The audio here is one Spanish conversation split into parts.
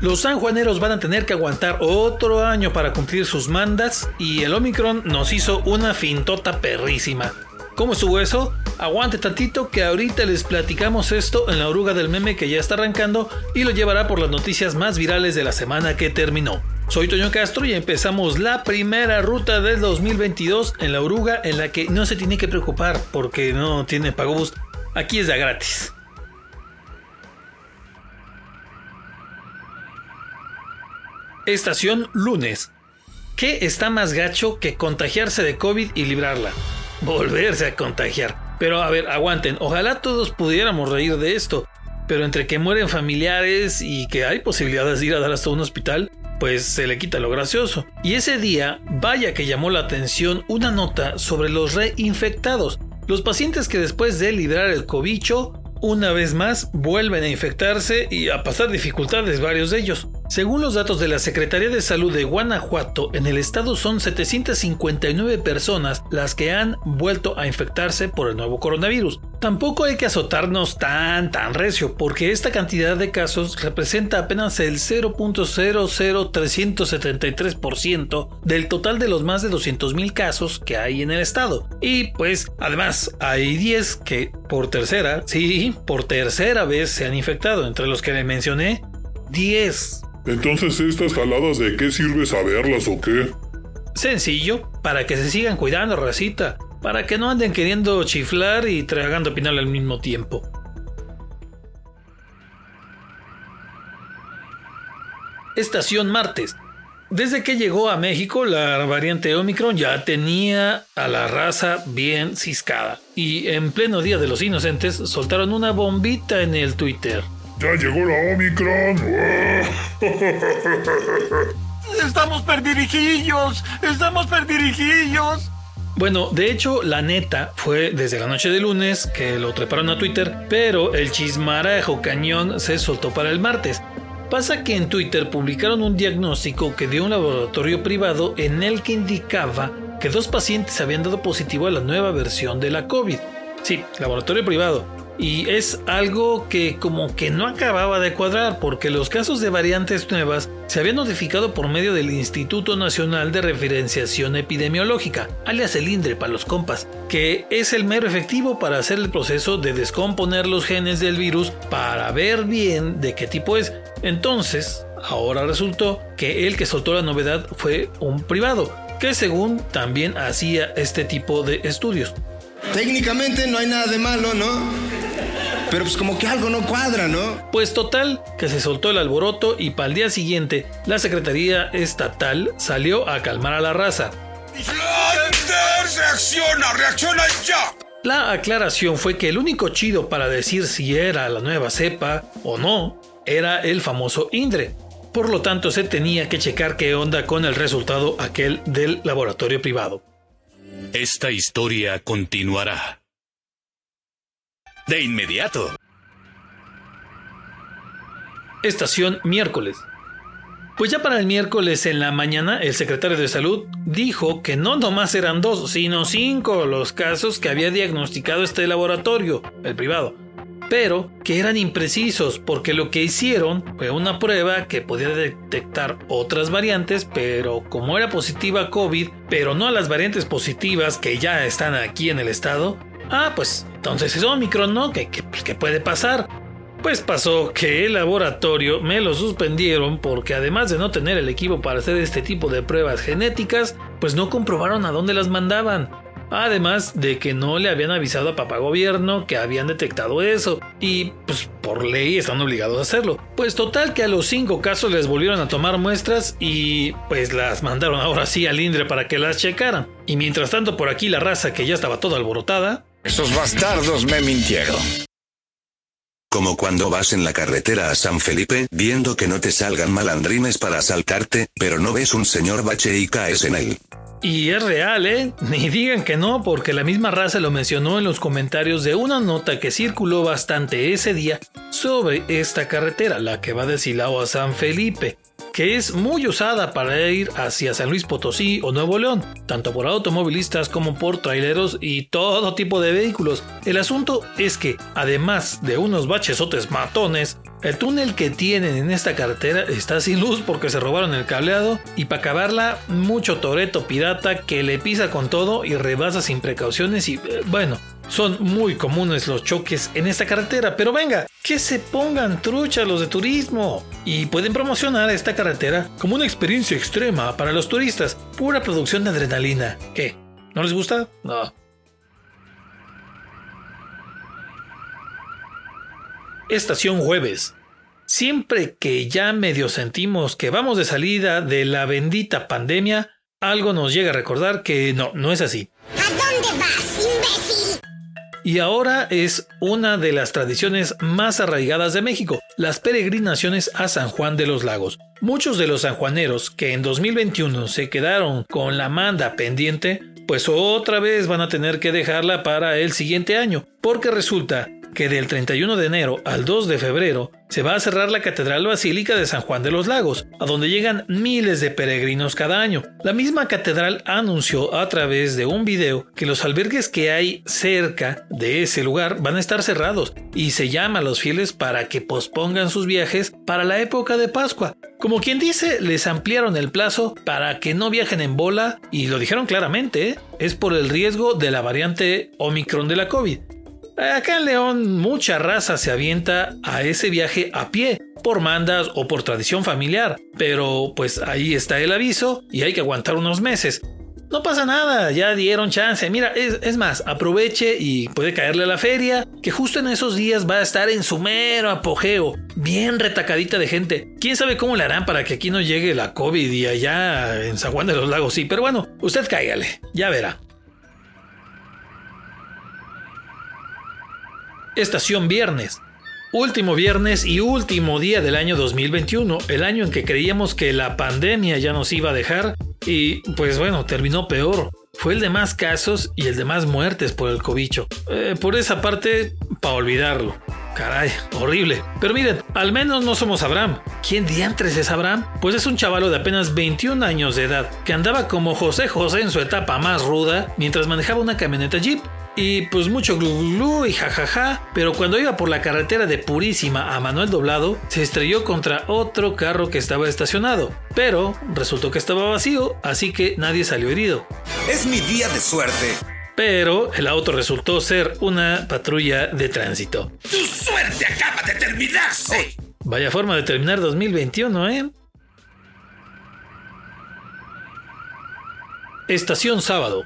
Los sanjuaneros van a tener que aguantar otro año para cumplir sus mandas y el Omicron nos hizo una fintota perrísima. ¿Cómo estuvo eso? Aguante tantito que ahorita les platicamos esto en la oruga del meme que ya está arrancando y lo llevará por las noticias más virales de la semana que terminó. Soy Toño Castro y empezamos la primera ruta del 2022 en la oruga en la que no se tiene que preocupar porque no tiene pago boost. Aquí es de gratis. Estación lunes. ¿Qué está más gacho que contagiarse de COVID y librarla? Volverse a contagiar. Pero a ver, aguanten. Ojalá todos pudiéramos reír de esto. Pero entre que mueren familiares y que hay posibilidades de ir a dar hasta un hospital, pues se le quita lo gracioso. Y ese día, vaya que llamó la atención una nota sobre los reinfectados. Los pacientes que después de librar el cobicho una vez más vuelven a infectarse y a pasar dificultades varios de ellos. Según los datos de la Secretaría de Salud de Guanajuato, en el estado son 759 personas las que han vuelto a infectarse por el nuevo coronavirus. Tampoco hay que azotarnos tan tan recio, porque esta cantidad de casos representa apenas el 0.00373% del total de los más de 200.000 casos que hay en el estado. Y pues, además, hay 10 que por tercera, sí, por tercera vez se han infectado, entre los que mencioné, 10. Entonces, ¿estas jaladas de qué sirve saberlas o qué? Sencillo, para que se sigan cuidando, racita, para que no anden queriendo chiflar y tragando pinal al mismo tiempo. Estación martes. Desde que llegó a México, la variante Omicron ya tenía a la raza bien ciscada. Y en pleno Día de los Inocentes soltaron una bombita en el Twitter. Ya llegó la Omicron. Estamos perdirijillos. Estamos perdirijillos. Bueno, de hecho, la neta fue desde la noche de lunes que lo treparon a Twitter, pero el chismarajo cañón se soltó para el martes. Pasa que en Twitter publicaron un diagnóstico que dio un laboratorio privado en el que indicaba que dos pacientes habían dado positivo a la nueva versión de la COVID. Sí, laboratorio privado y es algo que como que no acababa de cuadrar porque los casos de variantes nuevas se habían notificado por medio del Instituto Nacional de Referenciación Epidemiológica, alias el INDRE para los compas, que es el mero efectivo para hacer el proceso de descomponer los genes del virus para ver bien de qué tipo es. Entonces, ahora resultó que el que soltó la novedad fue un privado, que según también hacía este tipo de estudios. Técnicamente no hay nada de malo, ¿no? Pero pues como que algo no cuadra, ¿no? Pues total, que se soltó el alboroto y para el día siguiente la Secretaría Estatal salió a calmar a la raza. ¡Reacciona! ¡Reacciona ya! La aclaración fue que el único chido para decir si era la nueva cepa o no era el famoso INDRE. Por lo tanto, se tenía que checar qué onda con el resultado aquel del laboratorio privado. Esta historia continuará. De inmediato. Estación miércoles. Pues ya para el miércoles en la mañana, el secretario de Salud dijo que no nomás eran dos, sino cinco los casos que había diagnosticado este laboratorio, el privado, pero que eran imprecisos porque lo que hicieron fue una prueba que podía detectar otras variantes, pero como era positiva COVID, pero no a las variantes positivas que ya están aquí en el estado, ah, pues entonces es Omicron, ¿no? ¿Qué, pues, ¿qué puede pasar? Pues pasó que el laboratorio me lo suspendieron porque además de no tener el equipo para hacer este tipo de pruebas genéticas, pues no comprobaron a dónde las mandaban. Además de que no le habían avisado a papá gobierno que habían detectado eso y pues por ley están obligados a hacerlo. Pues total que a los cinco casos les volvieron a tomar muestras y pues las mandaron ahora sí al INDRE para que las checaran. Y mientras tanto por aquí la raza que ya estaba toda alborotada. Esos bastardos me mintieron. Como cuando vas en la carretera a San Felipe, viendo que no te salgan malandrines para asaltarte, pero no ves un señor bache y caes en él. Y es real, ¿eh? Ni digan que no, porque la misma raza lo mencionó en los comentarios de una nota que circuló bastante ese día sobre esta carretera, la que va de Silao a San Felipe, que es muy usada para ir hacia San Luis Potosí o Nuevo León, tanto por automovilistas como por traileros y todo tipo de vehículos. El asunto es que, además de unos bachesotes matones, el túnel que tienen en esta carretera está sin luz porque se robaron el cableado y para acabarla mucho toreto pirata que le pisa con todo y rebasa sin precauciones y eh, bueno, son muy comunes los choques en esta carretera, pero venga, que se pongan truchas los de turismo y pueden promocionar esta carretera como una experiencia extrema para los turistas, pura producción de adrenalina. ¿Qué? ¿No les gusta? No. Estación jueves. Siempre que ya medio sentimos que vamos de salida de la bendita pandemia, algo nos llega a recordar que no, no es así. ¿A dónde vas, imbécil? Y ahora es una de las tradiciones más arraigadas de México, las peregrinaciones a San Juan de los Lagos. Muchos de los sanjuaneros que en 2021 se quedaron con la manda pendiente, pues otra vez van a tener que dejarla para el siguiente año, porque resulta que del 31 de enero al 2 de febrero se va a cerrar la Catedral Basílica de San Juan de los Lagos, a donde llegan miles de peregrinos cada año. La misma catedral anunció a través de un video que los albergues que hay cerca de ese lugar van a estar cerrados y se llama a los fieles para que pospongan sus viajes para la época de Pascua. Como quien dice, les ampliaron el plazo para que no viajen en bola y lo dijeron claramente, ¿eh? es por el riesgo de la variante Omicron de la COVID. Acá en León mucha raza se avienta a ese viaje a pie, por mandas o por tradición familiar, pero pues ahí está el aviso y hay que aguantar unos meses. No pasa nada, ya dieron chance. Mira, es, más, aproveche y puede caerle a la feria, que justo en esos días va a estar en su mero apogeo, bien retacadita de gente. Quién sabe cómo le harán para que aquí no llegue la COVID y allá en San Juan de los Lagos, sí, pero bueno, usted cáigale, ya verá. Estación Viernes. Último viernes y último día del año 2021, el año en que creíamos que la pandemia ya nos iba a dejar y pues bueno, terminó peor. Fue el de más casos y el de más muertes por el cobicho. Eh, por esa parte, para olvidarlo. Caray, horrible. Pero miren, al menos no somos Abraham. ¿Quién diantres es Abraham? Pues es un chavalo de apenas 21 años de edad, que andaba como José José en su etapa más ruda mientras manejaba una camioneta Jeep y pues mucho glu glu y jajaja, pero cuando iba por la carretera de Purísima a Manuel Doblado, se estrelló contra otro carro que estaba estacionado, pero resultó que estaba vacío, así que nadie salió herido. Es mi día de suerte. Pero el auto resultó ser una patrulla de tránsito. ¡Tu suerte acaba de terminarse! Vaya forma de terminar 2021, ¿eh? Estación sábado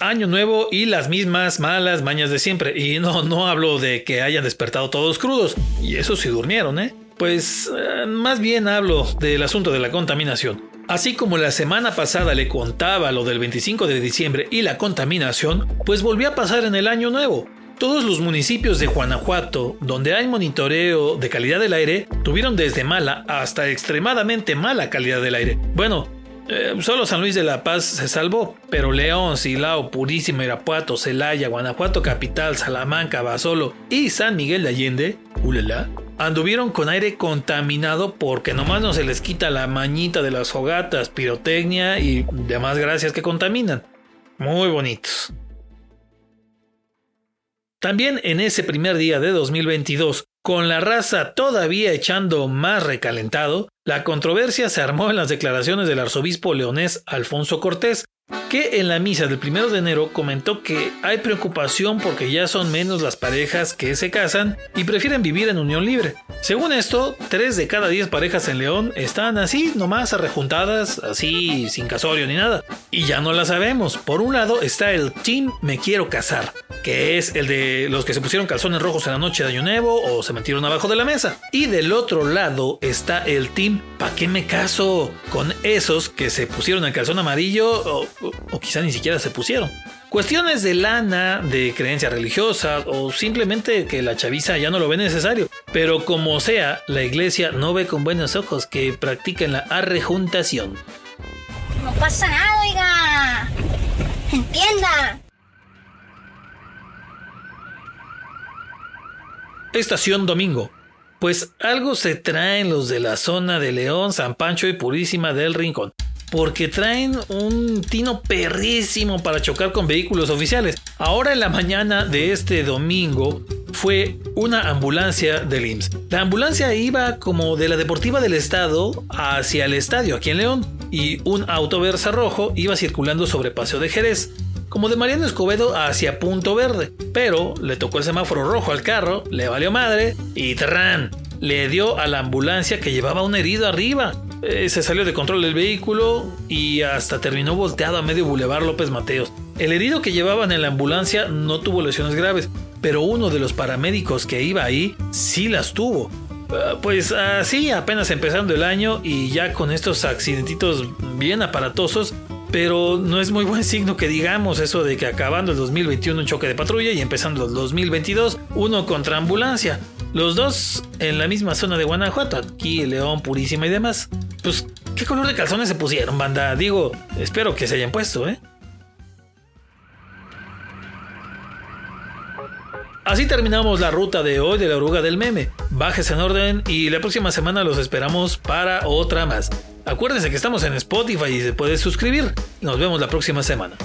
año nuevo y las mismas malas mañas de siempre. Y no, no hablo de que hayan despertado todos crudos. Y eso sí durmieron, ¿eh? Pues eh, más bien hablo del asunto de la contaminación. Así como la semana pasada le contaba lo del 25 de diciembre y la contaminación, pues volvió a pasar en el año nuevo. Todos los municipios de Guanajuato, donde hay monitoreo de calidad del aire, tuvieron desde mala hasta extremadamente mala calidad del aire. Bueno, eh, solo San Luis de la Paz se salvó, pero León, Silao, Purísima, Irapuato, Celaya, Guanajuato Capital, Salamanca, Basolo y San Miguel de Allende, ulala, anduvieron con aire contaminado porque nomás no se les quita la mañita de las fogatas, pirotecnia y demás gracias que contaminan. Muy bonitos. También en ese primer día de 2022, con la raza todavía echando más recalentado, la controversia se armó en las declaraciones del arzobispo leonés Alfonso Cortés, que en la misa del primero de enero comentó que hay preocupación porque ya son menos las parejas que se casan y prefieren vivir en unión libre. Según esto, 3 de cada 10 parejas en León están así, nomás arrejuntadas, así, sin casorio ni nada. Y ya no la sabemos. Por un lado está el Team Me Quiero Casar, que es el de los que se pusieron calzones rojos en la noche de Año Nuevo o se metieron abajo de la mesa. Y del otro lado está el Team ¿Pa qué me caso? Con esos que se pusieron el calzón amarillo o, quizá ni siquiera se pusieron. Cuestiones de lana, de creencias religiosas o simplemente que la chaviza ya no lo ve necesario. Pero como sea, la iglesia no ve con buenos ojos que practiquen la arrejuntación. No pasa nada, oiga. Entienda. Estación Domingo. Pues algo se traen los de la zona de León, San Pancho y Purísima del Rincón. Porque traen un tino perrísimo para chocar con vehículos oficiales. Ahora en la mañana de este domingo fue una ambulancia del IMSS. La ambulancia iba como de la Deportiva del Estado hacia el estadio aquí en León. Y un auto Versa rojo iba circulando sobre Paseo de Jerez como de Mariano Escobedo hacia Punto Verde, pero le tocó el semáforo rojo al carro, le valió madre y ¡tran! Le dio a la ambulancia que llevaba un herido arriba. Eh, se salió de control del vehículo y hasta terminó volteado a medio Boulevard López Mateos. El herido que llevaban en la ambulancia no tuvo lesiones graves, pero uno de los paramédicos que iba ahí sí las tuvo. Eh, pues así, apenas empezando el año y ya con estos accidentitos bien aparatosos, pero no es muy buen signo que digamos eso de que acabando el 2021 un choque de patrulla y empezando el 2022 uno contra ambulancia. Los dos en la misma zona de Guanajuato, aquí León Purísima y demás. Pues, ¿qué color de calzones se pusieron, banda? Digo, espero que se hayan puesto, ¿eh? Así terminamos la ruta de hoy de la oruga del meme. Bajes en orden y la próxima semana los esperamos para otra más. Acuérdense que estamos en Spotify y se puede suscribir. Nos vemos la próxima semana.